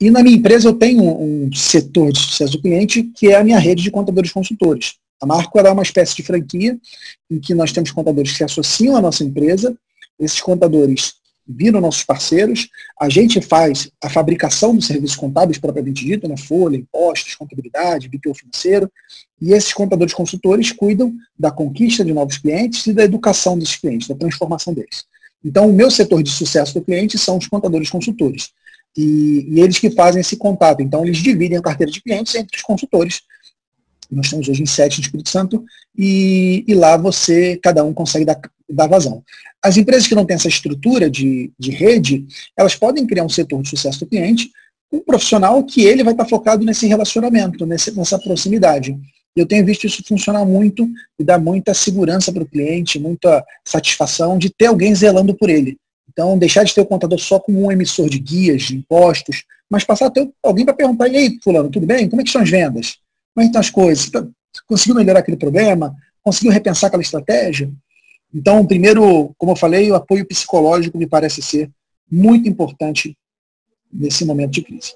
E na minha empresa eu tenho um setor de sucesso do cliente que é a minha rede de contadores consultores. A Marco é uma espécie de franquia em que nós temos contadores que se associam à nossa empresa. Esses contadores viram nossos parceiros. A gente faz a fabricação dos serviços contábeis propriamente dito, né? folha, impostos, contabilidade, BPO financeiro. E esses contadores consultores cuidam da conquista de novos clientes e da educação desses clientes, da transformação deles. Então, o meu setor de sucesso do cliente são os contadores consultores. E, e, eles que fazem esse contato. Então, eles dividem a carteira de clientes entre os consultores. Nós estamos hoje em sete no Espírito Santo e, e, lá você, cada um consegue dar, dar vazão. As empresas que não têm essa estrutura de, de rede, elas podem criar um setor de sucesso do cliente, um profissional que ele vai estar focado nesse relacionamento, nesse, nessa proximidade. Eu tenho visto isso funcionar muito e dar muita segurança para o cliente, muita satisfação de ter alguém zelando por ele. Então, deixar de ter o contador só como um emissor de guias, de impostos, mas passar a ter alguém para perguntar, e aí, fulano, tudo bem? Como é que estão as vendas? Como é que estão as coisas? Tá, conseguiu melhorar aquele problema? Conseguiu repensar aquela estratégia? Então, primeiro, como eu falei, o apoio psicológico me parece ser muito importante nesse momento de crise.